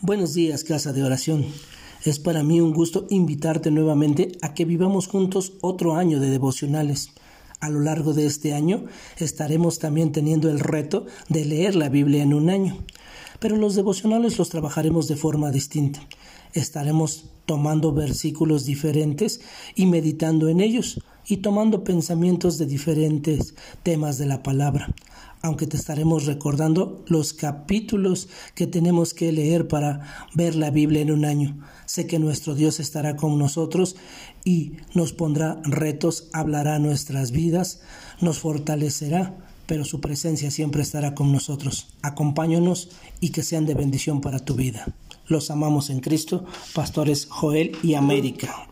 Buenos días, casa de oración. Es para mí un gusto invitarte nuevamente a que vivamos juntos otro año de devocionales. A lo largo de este año estaremos también teniendo el reto de leer la Biblia en un año, pero los devocionales los trabajaremos de forma distinta. Estaremos tomando versículos diferentes y meditando en ellos y tomando pensamientos de diferentes temas de la palabra aunque te estaremos recordando los capítulos que tenemos que leer para ver la Biblia en un año. Sé que nuestro Dios estará con nosotros y nos pondrá retos, hablará nuestras vidas, nos fortalecerá, pero su presencia siempre estará con nosotros. Acompáñanos y que sean de bendición para tu vida. Los amamos en Cristo, pastores Joel y América.